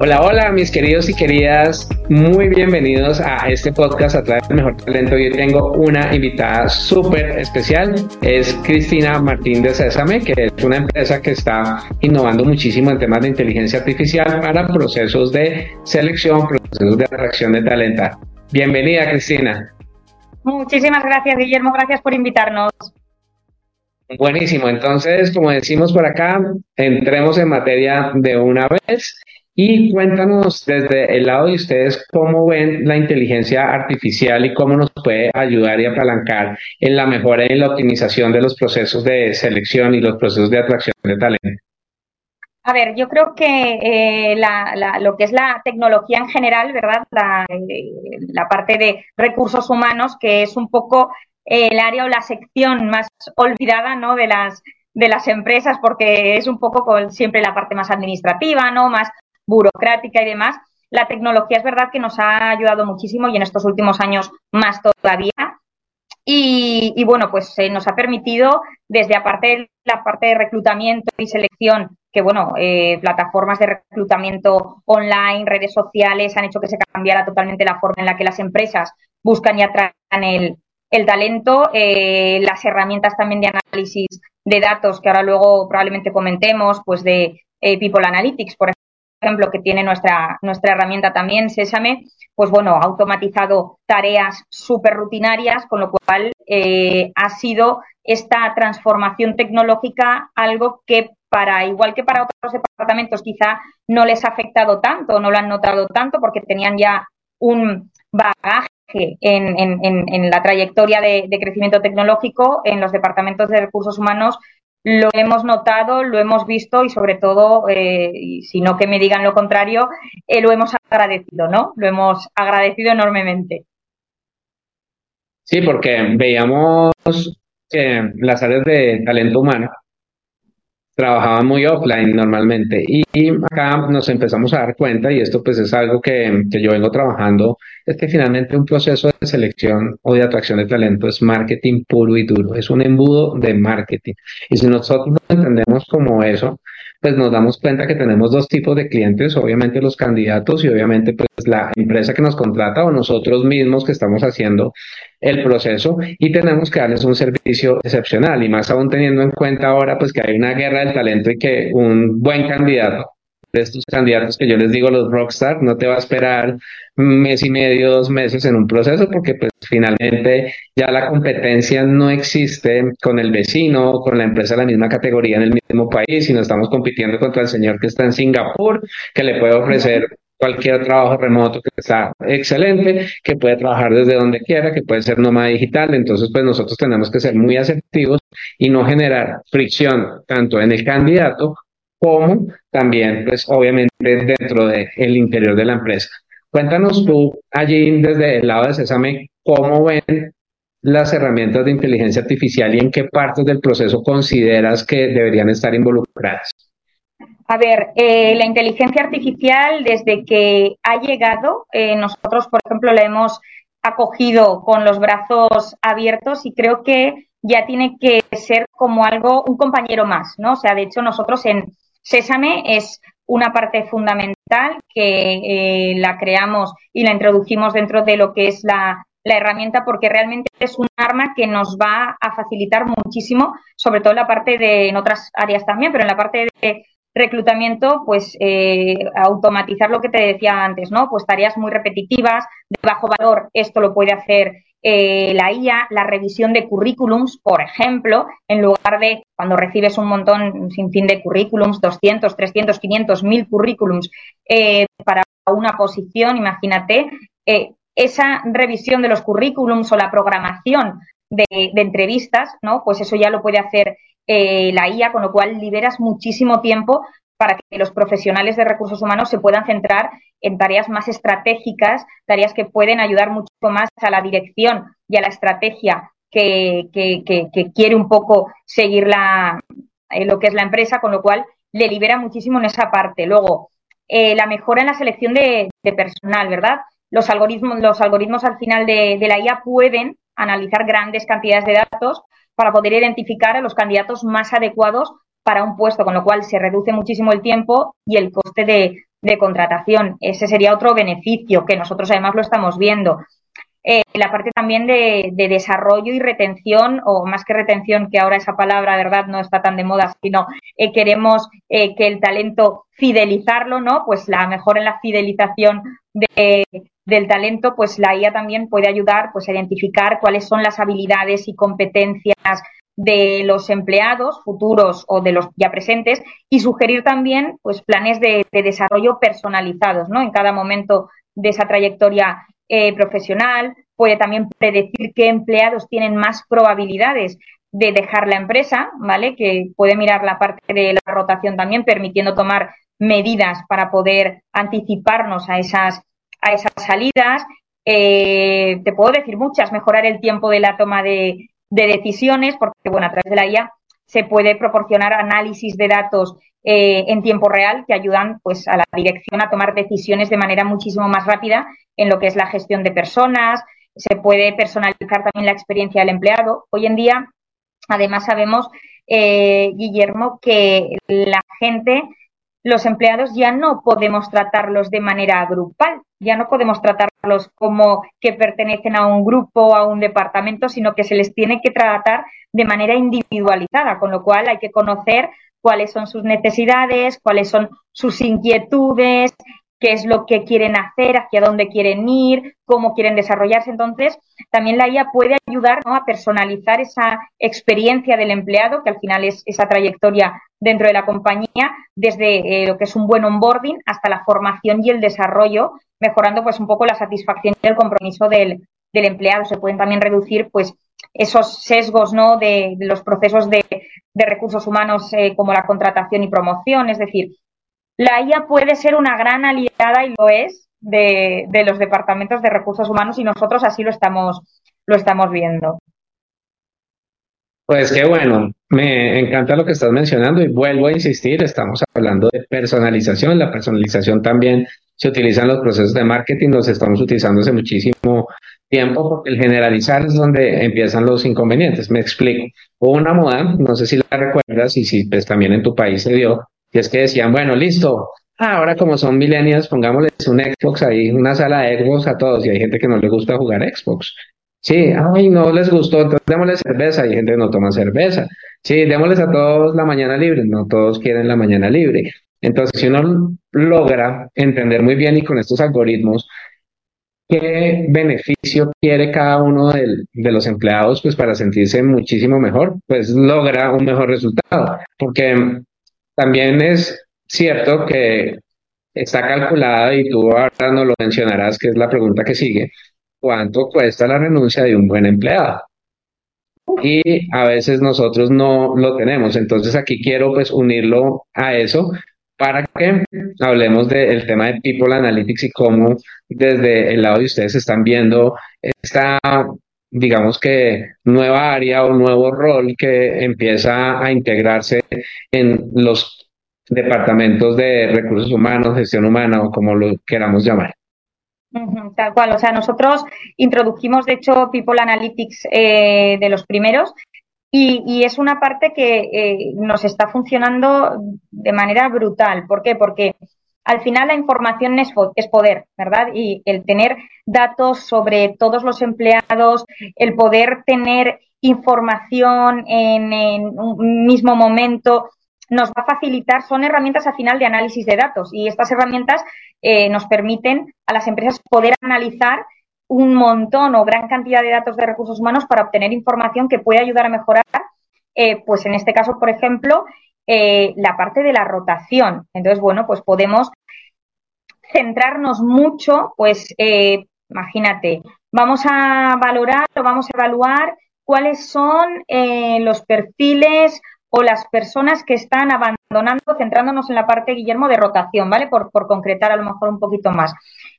Hola, hola, mis queridos y queridas. Muy bienvenidos a este podcast a través del mejor talento. Hoy tengo una invitada súper especial. Es Cristina Martín de Césame, que es una empresa que está innovando muchísimo en temas de inteligencia artificial para procesos de selección, procesos de atracción de talento. Bienvenida, Cristina. Muchísimas gracias, Guillermo. Gracias por invitarnos. Buenísimo. Entonces, como decimos por acá, entremos en materia de una vez. Y cuéntanos desde el lado de ustedes cómo ven la inteligencia artificial y cómo nos puede ayudar y apalancar en la mejora y la optimización de los procesos de selección y los procesos de atracción de talento. A ver, yo creo que eh, lo que es la tecnología en general, ¿verdad? La, eh, la, parte de recursos humanos, que es un poco el área o la sección más olvidada, ¿no? De las de las empresas, porque es un poco siempre la parte más administrativa, ¿no? Más burocrática y demás, la tecnología es verdad que nos ha ayudado muchísimo y en estos últimos años más todavía. Y, bueno, pues se nos ha permitido desde aparte la parte de reclutamiento y selección, que bueno, eh, plataformas de reclutamiento online, redes sociales han hecho que se cambiara totalmente la forma en la que las empresas buscan y atraen el, el talento, eh, las herramientas también de análisis de datos que ahora luego probablemente comentemos, pues de eh, People Analytics, por ejemplo que tiene nuestra, nuestra herramienta también, Sésame, pues bueno, ha automatizado tareas súper rutinarias, con lo cual eh, ha sido esta transformación tecnológica algo que para, igual que para otros departamentos, quizá no les ha afectado tanto, no lo han notado tanto, porque tenían ya un bagaje en, la trayectoria de, crecimiento tecnológico en los departamentos de recursos humanos lo hemos notado, lo hemos visto y sobre todo, eh, si no que me digan lo contrario, eh, lo hemos agradecido, ¿no? Lo hemos agradecido enormemente. Sí, porque veíamos que las áreas de talento humano trabajaban muy offline normalmente. Y, acá nos empezamos a dar cuenta y esto pues es algo que, que, yo vengo trabajando, es que finalmente un proceso de selección o de atracción de talento es marketing puro y duro, es un embudo de marketing. Y si nosotros lo entendemos como eso, pues nos damos cuenta que tenemos dos tipos de clientes, obviamente los candidatos y obviamente pues la empresa que nos contrata o nosotros mismos que estamos haciendo el proceso y tenemos que darles un servicio excepcional y más aún teniendo en cuenta ahora pues que hay una guerra del talento y que un buen candidato de estos candidatos que yo les digo los rockstar, no te va a esperar mes y medio, dos meses en un proceso porque pues finalmente ya la competencia no existe con el vecino, con la empresa de la misma categoría en el mismo país, sino estamos compitiendo contra el señor que está en Singapur, que le puede ofrecer cualquier trabajo remoto que está excelente, que puede trabajar desde donde quiera, que puede ser nómada digital. Entonces, pues nosotros tenemos que ser muy asertivos y no generar fricción tanto en el candidato como también, pues obviamente dentro del el interior de la empresa. Cuéntanos tú allí desde el lado de Césame, ¿cómo ven las herramientas de inteligencia artificial y en qué partes del proceso consideras que deberían estar involucradas? A ver, eh, la inteligencia artificial desde que ha llegado, eh, nosotros, por ejemplo, la hemos acogido con los brazos abiertos y creo que ya tiene que ser como algo, un compañero más, ¿no? O sea, de hecho, nosotros en, Sésame es una parte fundamental que eh, la creamos y la introducimos dentro de lo que es la, la, herramienta porque realmente es un arma que nos va a facilitar muchísimo, sobre todo en la parte de, otras áreas también, pero en la parte de reclutamiento, pues eh, automatizar lo que te decía antes, ¿no? Pues tareas muy repetitivas, de bajo valor, esto lo puede hacer eh, la IA, la revisión de currículums, por ejemplo, en lugar de cuando recibes un montón sin fin de currículums, 200, 300, 500, 1000 currículums eh, para una posición, imagínate, eh, esa revisión de los currículums o la programación de, de, entrevistas, ¿no? Pues eso ya lo puede hacer la IA, con lo cual liberas muchísimo tiempo para que los profesionales de recursos humanos se puedan centrar en tareas más estratégicas, tareas que pueden ayudar mucho más a la dirección y a la estrategia que, quiere un poco seguir la, eh, lo que es la empresa, con lo cual le libera muchísimo en esa parte. Luego, eh, la mejora en la selección de, personal, ¿verdad? Los algoritmos, los algoritmos al final de, de la IA pueden analizar grandes cantidades de datos para poder identificar a los candidatos más adecuados para un puesto, con lo cual se reduce muchísimo el tiempo y el coste de, de contratación. Ese sería otro beneficio que nosotros además lo estamos viendo. Eh, la parte también de, desarrollo y retención, o más que retención, que ahora esa palabra, verdad, no está tan de moda, sino eh, queremos eh, que el talento fidelizarlo, ¿no? Pues la mejor en la fidelización del talento, pues la IA también puede ayudar pues, a identificar cuáles son las habilidades y competencias de los empleados futuros o de los ya presentes y sugerir también pues planes de, desarrollo personalizados ¿no? en cada momento de esa trayectoria eh, profesional. Puede también predecir qué empleados tienen más probabilidades de dejar la empresa vale que puede mirar la parte de la rotación también permitiendo tomar medidas para poder anticiparnos a esas a esas salidas. Eh, te puedo decir muchas mejorar el tiempo de la toma de, de decisiones, porque bueno, a través de la IA se puede proporcionar análisis de datos eh, en tiempo real que ayudan pues a la dirección a tomar decisiones de manera muchísimo más rápida en lo que es la gestión de personas, se puede personalizar también la experiencia del empleado. Hoy en día, además sabemos, eh, Guillermo, que la gente los empleados ya no podemos tratarlos de manera grupal, ya no podemos tratarlos como que pertenecen a un grupo, a un departamento, sino que se les tiene que tratar de manera individualizada, con lo cual hay que conocer cuáles son sus necesidades, cuáles son sus inquietudes, qué es lo que quieren hacer, hacia dónde quieren ir, cómo quieren desarrollarse. Entonces, también la IA puede ayudar a personalizar esa experiencia del empleado, que al final es esa trayectoria dentro de la compañía, desde eh, lo que es un buen onboarding hasta la formación y el desarrollo, mejorando pues un poco la satisfacción y el compromiso del, empleado. Se pueden también reducir pues esos sesgos ¿no? de, los procesos de, recursos humanos eh, como la contratación y promoción, es decir, la IA puede ser una gran aliada y lo es de, los departamentos de recursos humanos y nosotros así lo estamos, lo estamos viendo. Pues qué bueno, me encanta lo que estás mencionando y vuelvo a insistir, estamos hablando de personalización, la personalización también se utiliza en los procesos de marketing, los estamos utilizando hace muchísimo tiempo porque el generalizar es donde empiezan los inconvenientes. Me explico. Hubo una moda, no sé si la recuerdas y si pues también en tu país se dio, que es que decían, bueno, listo, ahora como son millennials, pongámosles un Xbox ahí, una sala de Xbox a todos, y hay gente que no le gusta jugar Xbox. Sí, ay, no les gustó, entonces démosles cerveza, y gente que no toma cerveza. Sí, démosles a todos la mañana libre, no todos quieren la mañana libre. Entonces, si uno logra entender muy bien y con estos algoritmos qué beneficio quiere cada uno de los empleados, pues para sentirse muchísimo mejor, pues logra un mejor resultado. Porque también es cierto que está calculada y tú ahora no lo mencionarás, que es la pregunta que sigue, ¿cuánto cuesta la renuncia de un buen empleado? Y a veces nosotros no lo tenemos. Entonces aquí quiero pues unirlo a eso para que hablemos del tema de People Analytics y cómo desde el lado de ustedes están viendo esta digamos que nueva área o nuevo rol que empieza a integrarse en los departamentos de recursos humanos, gestión humana o como lo queramos llamar. Tal cual, o sea, nosotros introdujimos, de hecho, People Analytics eh, de los primeros y, es una parte que eh, nos está funcionando de manera brutal. ¿Por qué? Porque al final la información es, poder, ¿verdad? Y el tener datos sobre todos los empleados, el poder tener información en, un mismo momento, nos va a facilitar, son herramientas al final de análisis de datos y estas herramientas eh, nos permiten a las empresas poder analizar un montón o gran cantidad de datos de recursos humanos para obtener información que puede ayudar a mejorar, eh, pues en este caso, por ejemplo, eh, la parte de la rotación. Entonces, bueno, pues podemos centrarnos mucho, pues eh, imagínate, vamos a valorar o vamos a evaluar cuáles son eh, los perfiles o las personas que están abandonando, centrándonos en la parte, Guillermo, de rotación, ¿vale? Por, por concretar a lo mejor un poquito más.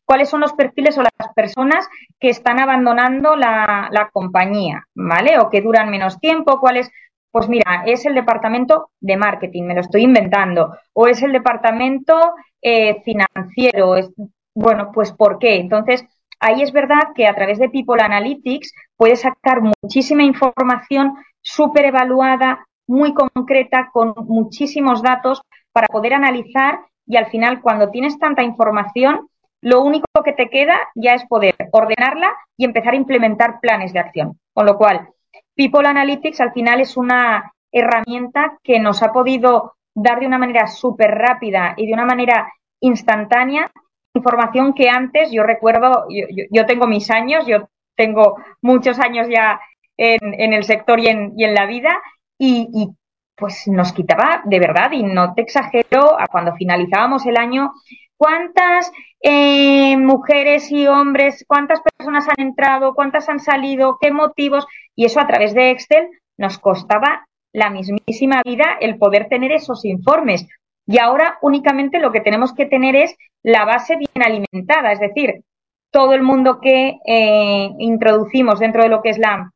¿Cuáles son los perfiles o las personas que están abandonando la, la compañía, ¿vale? O que duran menos tiempo, cuáles pues mira, es el departamento de marketing, me lo estoy inventando, o es el departamento eh, financiero. Es, bueno, pues ¿por qué? Entonces, ahí es verdad que a través de People Analytics puedes sacar muchísima información súper evaluada, muy concreta, con muchísimos datos para poder analizar y al final cuando tienes tanta información, lo único que te queda ya es poder ordenarla y empezar a implementar planes de acción. Con lo cual, People Analytics al final es una herramienta que nos ha podido dar de una manera súper rápida y de una manera instantánea información que antes, yo recuerdo, yo, tengo mis años, yo tengo muchos años ya en, el sector y en, la vida y, pues nos quitaba de verdad, y no te exagero, a cuando finalizábamos el año, cuántas eh, mujeres y hombres, cuántas personas han entrado, cuántas han salido, qué motivos, y eso a través de Excel nos costaba la mismísima vida el poder tener esos informes. Y ahora únicamente lo que tenemos que tener es la base bien alimentada, es decir, todo el mundo que eh, introducimos dentro de lo que es la,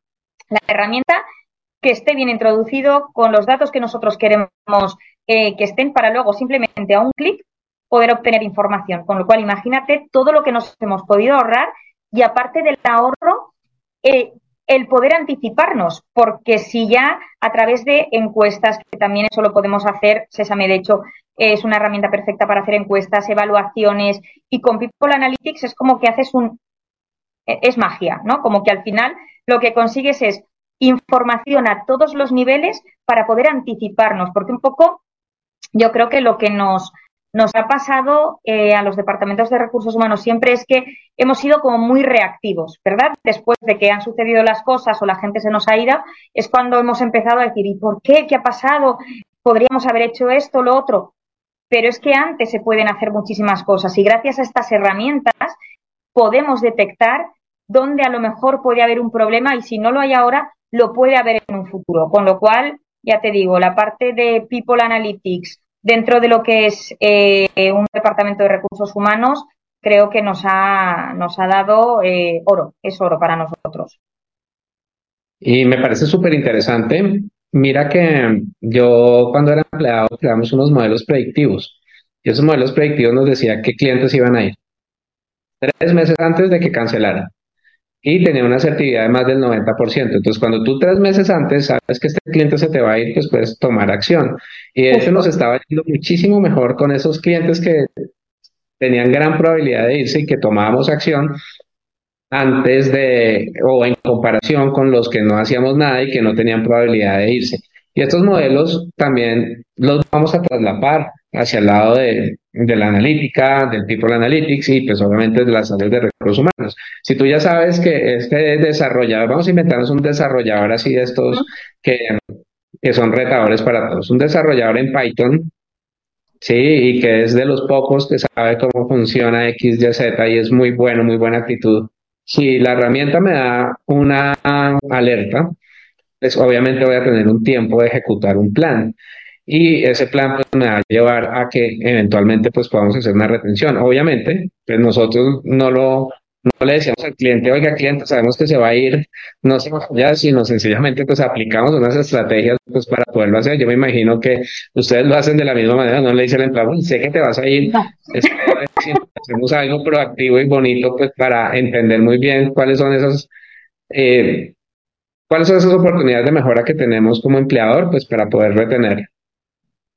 la, herramienta, que esté bien introducido con los datos que nosotros queremos eh, que estén para luego simplemente a un clic poder obtener información. Con lo cual, imagínate todo lo que nos hemos podido ahorrar y aparte del ahorro, eh, el poder anticiparnos, porque si ya a través de encuestas, que también eso lo podemos hacer, Sesame de hecho es una herramienta perfecta para hacer encuestas, evaluaciones, y con People Analytics es como que haces un, e, es magia, ¿no? Como que al final lo que consigues es información a todos los niveles para poder anticiparnos, porque un poco yo creo que lo que nos, nos ha pasado eh, a los departamentos de recursos humanos siempre es que hemos sido como muy reactivos, ¿verdad? Después de que han sucedido las cosas o la gente se nos ha ido, es cuando hemos empezado a decir, ¿y por qué? ¿Qué ha pasado? ¿Podríamos haber hecho esto, lo otro? Pero es que antes se pueden hacer muchísimas cosas y gracias a estas herramientas podemos detectar dónde a lo mejor puede haber un problema y si no lo hay ahora, lo puede haber en un futuro. Con lo cual, ya te digo, la parte de People Analytics, dentro de lo que es eh, un departamento de recursos humanos, creo que nos ha, nos ha dado eh, oro, es oro para nosotros. Y me parece súper interesante. Mira que yo cuando era empleado creamos unos modelos predictivos y esos modelos predictivos nos decía qué clientes iban a ir tres meses antes de que cancelaran y tenía una asertividad de más del 90%. Entonces, cuando tú tres meses antes sabes que este cliente se te va a ir, pues puedes tomar acción. Y de hecho nos estaba yendo muchísimo mejor con esos clientes que tenían gran probabilidad de irse y que tomábamos acción antes de o en comparación con los que no hacíamos nada y que no tenían probabilidad de irse. Y estos modelos también los vamos a traslapar hacia el lado de, de la analítica, del People Analytics y pues obviamente de las áreas de recursos humanos. Si tú ya sabes que este desarrollador, vamos a inventarnos un desarrollador así de estos que, que son retadores para todos, un desarrollador en Python, sí, y que es de los pocos que sabe cómo funciona X, Y, Z y es muy bueno, muy buena actitud. Si la herramienta me da una alerta, pues obviamente voy a tener un tiempo de ejecutar un plan y ese plan pues, me va a llevar a que eventualmente pues podamos hacer una retención. Obviamente, pues nosotros no lo no le decíamos al cliente, oiga cliente, sabemos que se va a ir, no se ya, sino sencillamente pues aplicamos unas estrategias pues para poderlo hacer. Yo me imagino que ustedes lo hacen de la misma manera, no le dicen al empleado, sé que te vas a ir, hacemos algo proactivo y bonito pues para entender muy bien cuáles son esas eh, cuáles son esas oportunidades de mejora que tenemos como empleador pues para poder retener.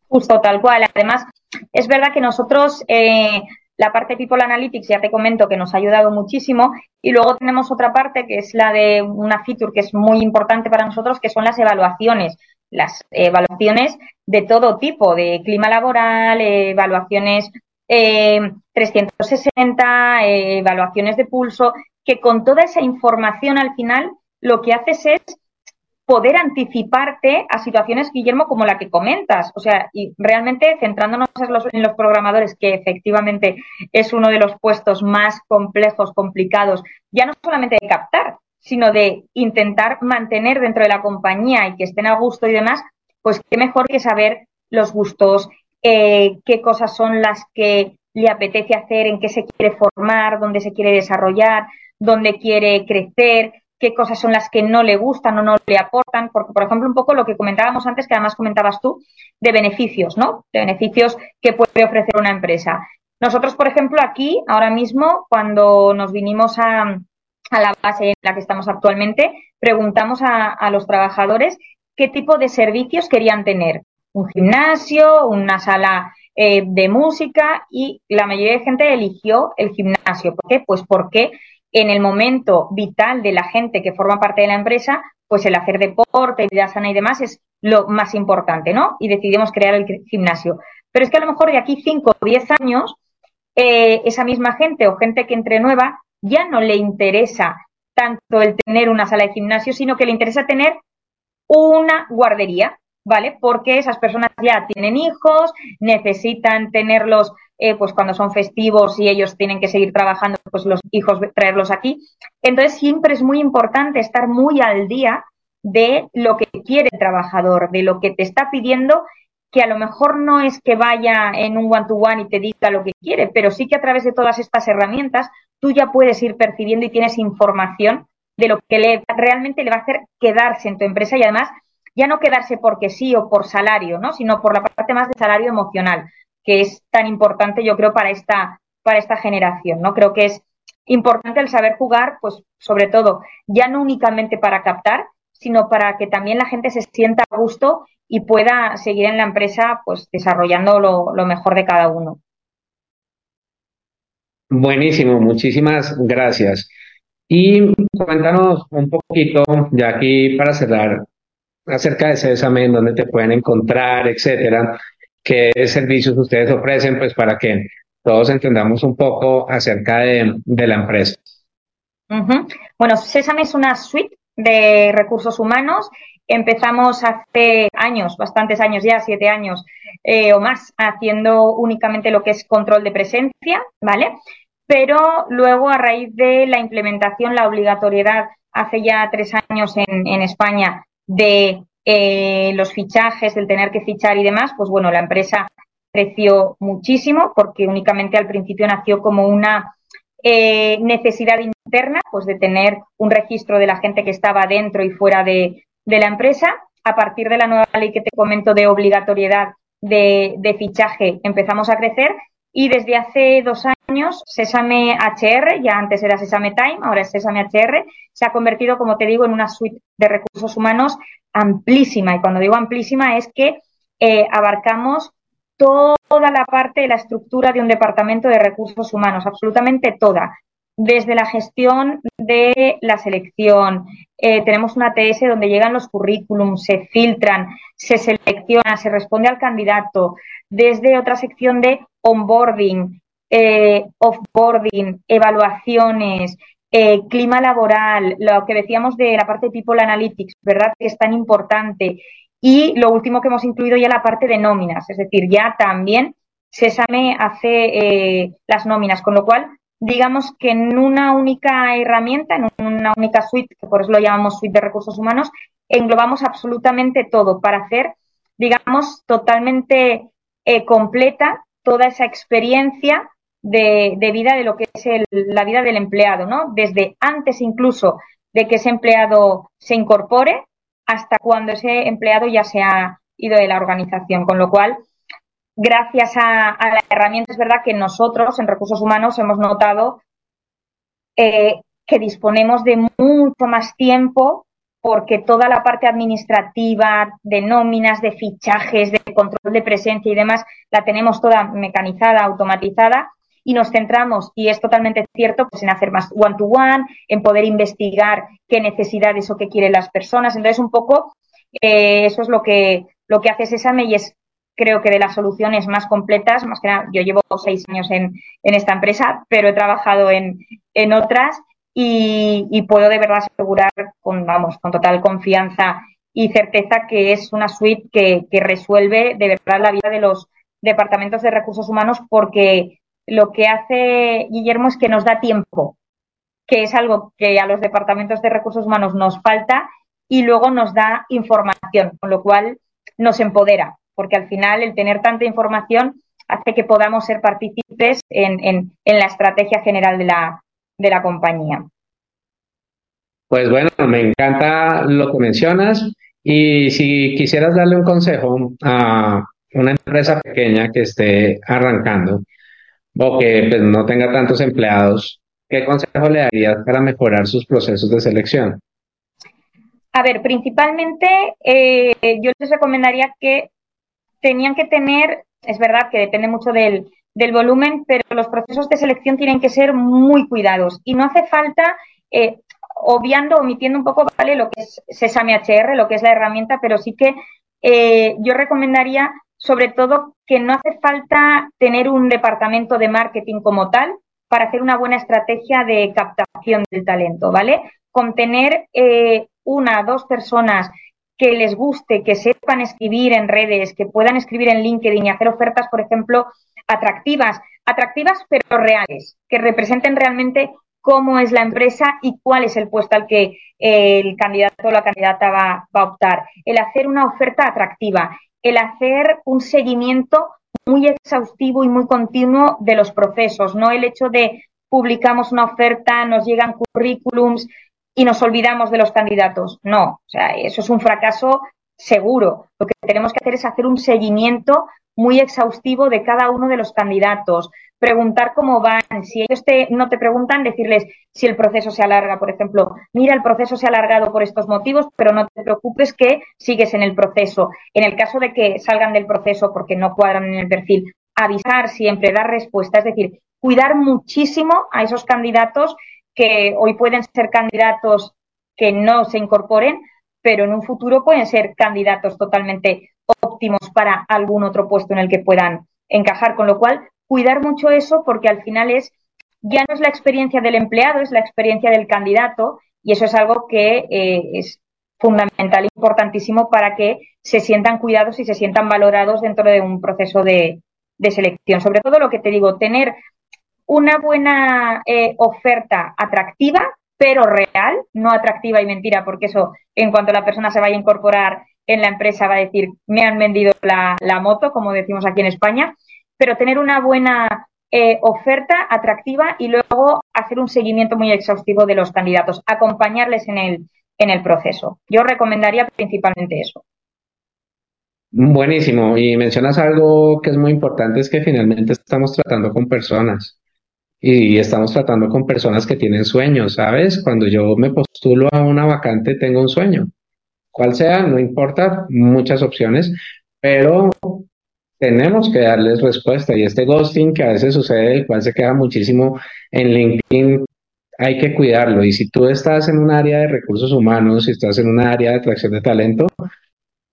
Justo, tal cual. Además, es verdad que nosotros, eh, la parte People Analytics, ya te comento que nos ha ayudado muchísimo. Y luego tenemos otra parte que es la de una feature que es muy importante para nosotros, que son las evaluaciones. Las evaluaciones de todo tipo, de clima laboral, evaluaciones eh, 360, eh, evaluaciones de pulso, que con toda esa información al final lo que haces es poder anticiparte a situaciones, Guillermo, como la que comentas. O sea, y realmente centrándonos en los, programadores, que efectivamente es uno de los puestos más complejos, complicados, ya no solamente de captar, sino de intentar mantener dentro de la compañía y que estén a gusto y demás, pues qué mejor que saber los gustos, eh, qué cosas son las que le apetece hacer, en qué se quiere formar, dónde se quiere desarrollar, dónde quiere crecer, qué cosas son las que no le gustan o no le aportan, porque, por ejemplo, un poco lo que comentábamos antes, que además comentabas tú, de beneficios, ¿no? De beneficios que puede ofrecer una empresa. Nosotros, por ejemplo, aquí, ahora mismo, cuando nos vinimos a, a la base en la que estamos actualmente, preguntamos a, los trabajadores qué tipo de servicios querían tener. Un gimnasio, una sala eh, de música y la mayoría de gente eligió el gimnasio. ¿Por qué? Pues porque en el momento vital de la gente que forma parte de la empresa, pues el hacer deporte, vida sana y demás es lo más importante, ¿no? Y decidimos crear el gimnasio. Pero es que a lo mejor de aquí 5 o 10 años, eh, esa misma gente o gente que entre nueva ya no le interesa tanto el tener una sala de gimnasio, sino que le interesa tener una guardería, ¿vale? Porque esas personas ya tienen hijos, necesitan tenerlos eh, pues cuando son festivos y ellos tienen que seguir trabajando, pues los hijos traerlos aquí. Entonces siempre es muy importante estar muy al día de lo que quiere el trabajador, de lo que te está pidiendo, que a lo mejor no es que vaya en un one-to-one y te diga lo que quiere, pero sí que a través de todas estas herramientas tú ya puedes ir percibiendo y tienes información de lo que le, realmente le va a hacer quedarse en tu empresa y además ya no quedarse porque sí o por salario, ¿no? sino por la parte más de salario emocional que es tan importante, yo creo, para esta, para esta generación, ¿no? Creo que es importante el saber jugar, pues, sobre todo, ya no únicamente para captar, sino para que también la gente se sienta a gusto y pueda seguir en la empresa, pues, desarrollando lo, lo mejor de cada uno. Buenísimo, muchísimas gracias. Y cuéntanos un poquito, ya aquí para cerrar, acerca de ese examen, dónde te pueden encontrar, etcétera qué servicios ustedes ofrecen, pues para que todos entendamos un poco acerca de, la empresa. Bueno, Sesame es una suite de recursos humanos. Empezamos hace años, bastantes años ya, siete años eh, o más, haciendo únicamente lo que es control de presencia, ¿vale? Pero luego, a raíz de la implementación, la obligatoriedad hace ya tres años en, en España de eh, los fichajes, el tener que fichar y demás, pues bueno, la empresa creció muchísimo porque únicamente al principio nació como una eh, necesidad interna, pues de tener un registro de la gente que estaba dentro y fuera de, la empresa. A partir de la nueva ley que te comento de obligatoriedad de, de fichaje empezamos a crecer y desde hace dos años Sesame HR, ya antes era Sesame Time, ahora es Sesame HR, se ha convertido, como te digo, en una suite de recursos humanos amplísima. Y cuando digo amplísima es que eh, abarcamos toda la parte de la estructura de un departamento de recursos humanos, absolutamente toda. Desde la gestión de la selección, eh, tenemos una TS donde llegan los currículums, se filtran, se selecciona, se responde al candidato, desde otra sección de onboarding, eh, offboarding, evaluaciones, eh, clima laboral, lo que decíamos de la parte de People Analytics, ¿verdad? Que es tan importante. Y lo último que hemos incluido ya la parte de nóminas, es decir, ya también Sesame hace eh, las nóminas, con lo cual, digamos que en una única herramienta, en una única suite, que por eso lo llamamos suite de recursos humanos, englobamos absolutamente todo para hacer, digamos, totalmente completa toda esa experiencia de, vida de lo que es la vida del empleado, ¿no? Desde antes incluso de que ese empleado se incorpore hasta cuando ese empleado ya se ha ido de la organización. Con lo cual, gracias a, la herramienta, es verdad que nosotros en recursos humanos hemos notado eh, que disponemos de mucho más tiempo porque toda la parte administrativa de nóminas, de fichajes, de control de presencia y demás, la tenemos toda mecanizada, automatizada y nos centramos, y es totalmente cierto, pues en hacer más one-to-one, en poder investigar qué necesidades o qué quieren las personas. Entonces, un poco eh, eso es lo que, lo que hace Sesame y es creo que de las soluciones más completas, más que nada, yo llevo seis años en, en esta empresa, pero he trabajado en, en otras y, puedo de verdad asegurar con, vamos, con total confianza y certeza que es una suite que, que resuelve de verdad la vida de los departamentos de recursos humanos porque lo que hace Guillermo es que nos da tiempo, que es algo que a los departamentos de recursos humanos nos falta y luego nos da información, con lo cual nos empodera, porque al final el tener tanta información hace que podamos ser partícipes en, la estrategia general de la, de la compañía. Pues bueno, me encanta lo que mencionas y si quisieras darle un consejo a una empresa pequeña que esté arrancando o que pues, no tenga tantos empleados, ¿qué consejo le darías para mejorar sus procesos de selección? A ver, principalmente eh, yo les recomendaría que tenían que tener, es verdad que depende mucho del, volumen, pero los procesos de selección tienen que ser muy cuidados y no hace falta, eh, obviando, omitiendo un poco, ¿vale? Lo que es Sesame HR, lo que es la herramienta, pero sí que eh, yo recomendaría sobre todo que no hace falta tener un departamento de marketing como tal para hacer una buena estrategia de captación del talento, ¿vale? Con tener eh, una, dos personas que les guste, que sepan escribir en redes, que puedan escribir en LinkedIn y hacer ofertas, por ejemplo, atractivas, atractivas pero reales, que representen realmente cómo es la empresa y cuál es el puesto al que el candidato o la candidata va, va, a optar. El hacer una oferta atractiva, el hacer un seguimiento muy exhaustivo y muy continuo de los procesos, no el hecho de publicamos una oferta, nos llegan currículums y nos olvidamos de los candidatos. No, o sea, eso es un fracaso seguro. Lo que tenemos que hacer es hacer un seguimiento muy exhaustivo de cada uno de los candidatos, preguntar cómo van, si ellos te, no te preguntan, decirles si el proceso se alarga, por ejemplo, mira, el proceso se ha alargado por estos motivos, pero no te preocupes que sigues en el proceso. En el caso de que salgan del proceso porque no cuadran en el perfil, avisar siempre, dar respuesta, es decir, cuidar muchísimo a esos candidatos que hoy pueden ser candidatos que no se incorporen, pero en un futuro pueden ser candidatos totalmente óptimos para algún otro puesto en el que puedan encajar, con lo cual cuidar mucho eso porque al final es, ya no es la experiencia del empleado, es la experiencia del candidato y eso es algo que eh, es fundamental, importantísimo para que se sientan cuidados y se sientan valorados dentro de un proceso de, selección. Sobre todo lo que te digo, tener una buena eh, oferta atractiva, pero real, no atractiva y mentira, porque eso, en cuanto la persona se vaya a incorporar en la empresa, va a decir, me han vendido la, moto, como decimos aquí en España, pero tener una buena eh, oferta atractiva y luego hacer un seguimiento muy exhaustivo de los candidatos, acompañarles en el, en el proceso. Yo recomendaría principalmente eso. Buenísimo. Y mencionas algo que es muy importante, es que finalmente estamos tratando con personas y estamos tratando con personas que tienen sueños, ¿sabes? Cuando yo me postulo a una vacante, tengo un sueño. Cual sea, no importa, muchas opciones, pero tenemos que darles respuesta y este ghosting que a veces sucede, el cual se queda muchísimo en LinkedIn, hay que cuidarlo. Y si tú estás en un área de recursos humanos, si estás en un área de atracción de talento,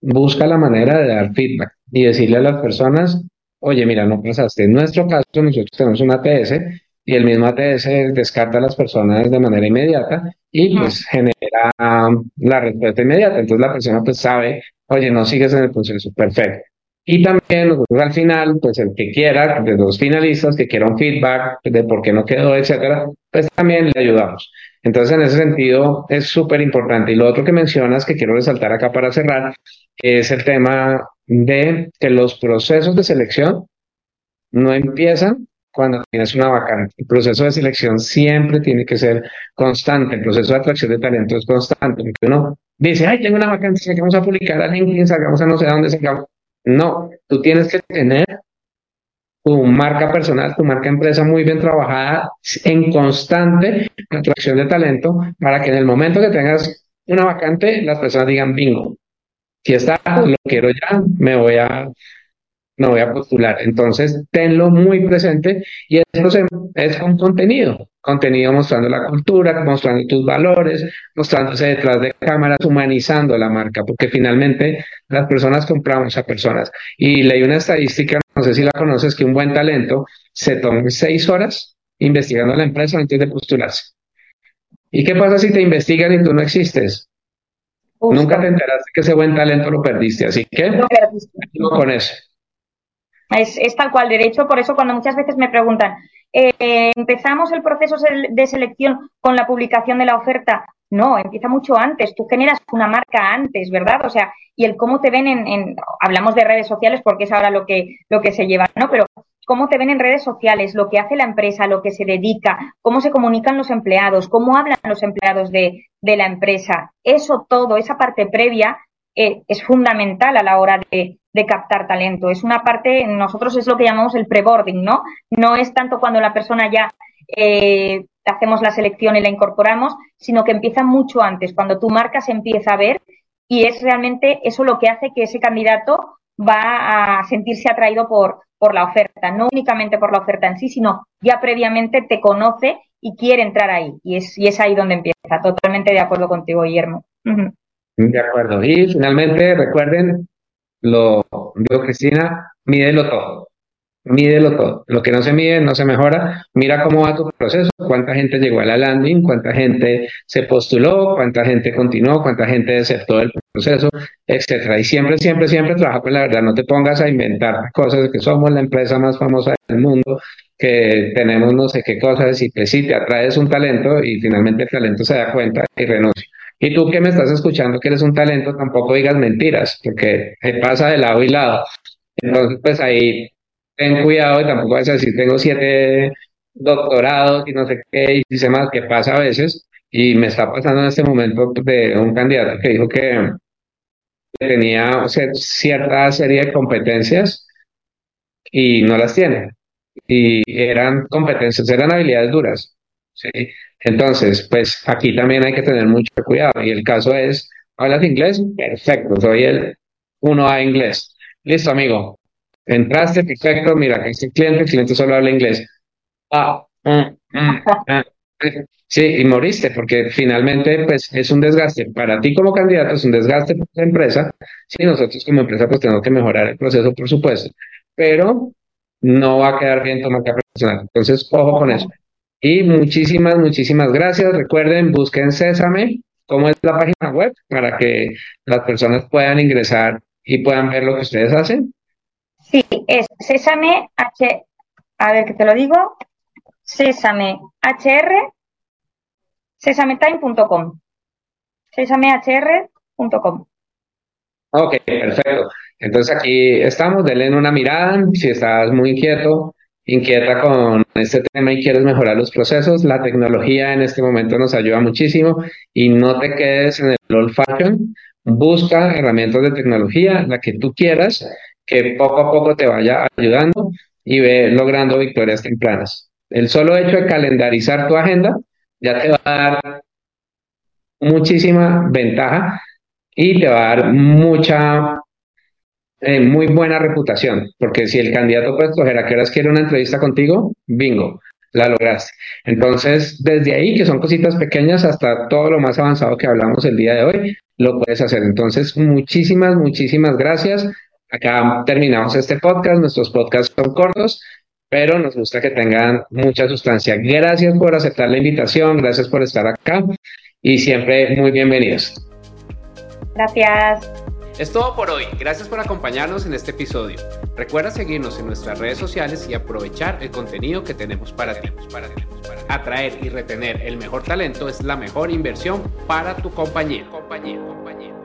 busca la manera de dar feedback y decirle a las personas, oye, mira, no pasaste. En nuestro caso, nosotros tenemos un ATS y el mismo ATS descarta a las personas de manera inmediata y pues genera la respuesta inmediata. Entonces la persona pues sabe, oye, no sigues en el proceso, perfecto. Y también al final, pues el que quiera, de los finalistas, que quiera un feedback de por qué no quedó, etcétera, pues también le ayudamos. Entonces, en ese sentido, es súper importante. Y lo otro que mencionas, que quiero resaltar acá para cerrar, es el tema de que los procesos de selección no empiezan cuando tienes una vacante. El proceso de selección siempre tiene que ser constante. El proceso de atracción de talento es constante. Porque uno dice, ay, tengo una vacante, vamos a publicar a LinkedIn, salgamos a no sé dónde, salgamos no, tú tienes que tener tu marca personal, tu marca empresa muy bien trabajada en constante atracción de talento para que en el momento que tengas una vacante, las personas digan bingo. Si está, lo quiero ya, me voy a me voy a postular. Entonces, tenlo muy presente y eso es con contenido. Contenido mostrando la cultura, mostrando tus valores, mostrándose detrás de cámaras, humanizando la marca, porque finalmente las personas compramos a personas. Y leí una estadística, no sé si la conoces, que un buen talento se toma seis horas investigando la empresa antes de postularse. ¿Y qué pasa si te investigan y tú no existes? Nunca te enteraste que ese buen talento lo perdiste, así que no con eso. Es, es, tal cual derecho, por eso cuando muchas veces me preguntan, eh, ¿empezamos el proceso de selección con la publicación de la oferta No, empieza mucho antes. Tú generas una marca antes, ¿verdad? O sea, y el cómo te ven en, hablamos de redes sociales porque es ahora lo que, lo que se lleva, ¿no? Pero cómo te ven en redes sociales, lo que hace la empresa, lo que se dedica, cómo se comunican los empleados, cómo hablan los empleados de, de la empresa. Eso todo, esa parte previa, eh, es fundamental a la hora de, captar talento. Es una parte, nosotros es lo que llamamos el preboarding, ¿no? No es tanto cuando la persona ya eh, hacemos la selección y la incorporamos, sino que empieza mucho antes, cuando tu marca se empieza a ver y es realmente eso lo que hace que ese candidato va a sentirse atraído por, por la oferta, no únicamente por la oferta en sí, sino ya previamente te conoce y quiere entrar ahí. Y es ahí donde empieza. Totalmente de acuerdo contigo, Guillermo. De acuerdo. Y finalmente, recuerden, lo digo Cristina, mídelo todo mídelo todo. Lo que no se mide no se mejora. Mira cómo va tu proceso, cuánta gente llegó a la landing, cuánta gente se postuló, cuánta gente continuó, cuánta gente aceptó el proceso, etcétera. Y siempre, siempre, siempre trabaja con la verdad. No te pongas a inventar cosas que somos la empresa más famosa del mundo, que tenemos no sé qué cosas y que sí te atraes un talento y finalmente el talento se da cuenta y renuncia. Y tú que me estás escuchando que eres un talento, tampoco digas mentiras, porque pasa de lado y lado. Entonces, pues ahí ten cuidado y tampoco vas a decir tengo siete doctorados y no sé qué y dice más que pasa a veces y me está pasando en este momento de un candidato que dijo que tenía cierta serie de competencias y no las tiene y eran competencias, eran habilidades duras. ¿sí? Entonces, pues aquí también hay que tener mucho cuidado y el caso es, ¿hablas inglés? Perfecto, soy el uno a inglés. Listo, amigo. Entraste, perfecto, mira, el cliente, el cliente solo habla inglés. Ah, mm, mm, ah. Sí, y moriste, porque finalmente pues, es un desgaste. Para ti como candidato es un desgaste para la empresa. Sí, nosotros como empresa pues tenemos que mejorar el proceso, por supuesto, pero no va a quedar bien tu marca personal. Entonces, ojo con eso. Y muchísimas, muchísimas gracias. Recuerden, busquen Sésame, cómo es la página web, para que las personas puedan ingresar y puedan ver lo que ustedes hacen. Sí, es Sésame H, a ver que te lo digo, Sésame HR, sesametime.com, sesamehr.com. Ok, perfecto. Entonces aquí estamos, denle una mirada, si estás muy inquieto, inquieta con este tema y quieres mejorar los procesos, la tecnología en este momento nos ayuda muchísimo y no te quedes en el old fashion, busca herramientas de tecnología, la que tú quieras, que poco a poco te vaya ayudando y ve logrando victorias tempranas. El solo hecho de calendarizar tu agenda ya te va a dar muchísima ventaja y te va a dar mucha, eh, muy buena reputación, porque si el candidato puede escoger a qué horas quiere una entrevista contigo, bingo, la lograste. Entonces, desde ahí, que son cositas pequeñas, hasta todo lo más avanzado que hablamos el día de hoy, lo puedes hacer. Entonces, muchísimas, muchísimas gracias. Acá terminamos este podcast. Nuestros podcasts son cortos, pero nos gusta que tengan mucha sustancia. Gracias por aceptar la invitación, gracias por estar acá y siempre muy bienvenidos. Gracias. Es todo por hoy. Gracias por acompañarnos en este episodio. Recuerda seguirnos en nuestras redes sociales y aprovechar el contenido que tenemos para ti. Atraer y retener el mejor talento es la mejor inversión para tu compañía, compañía.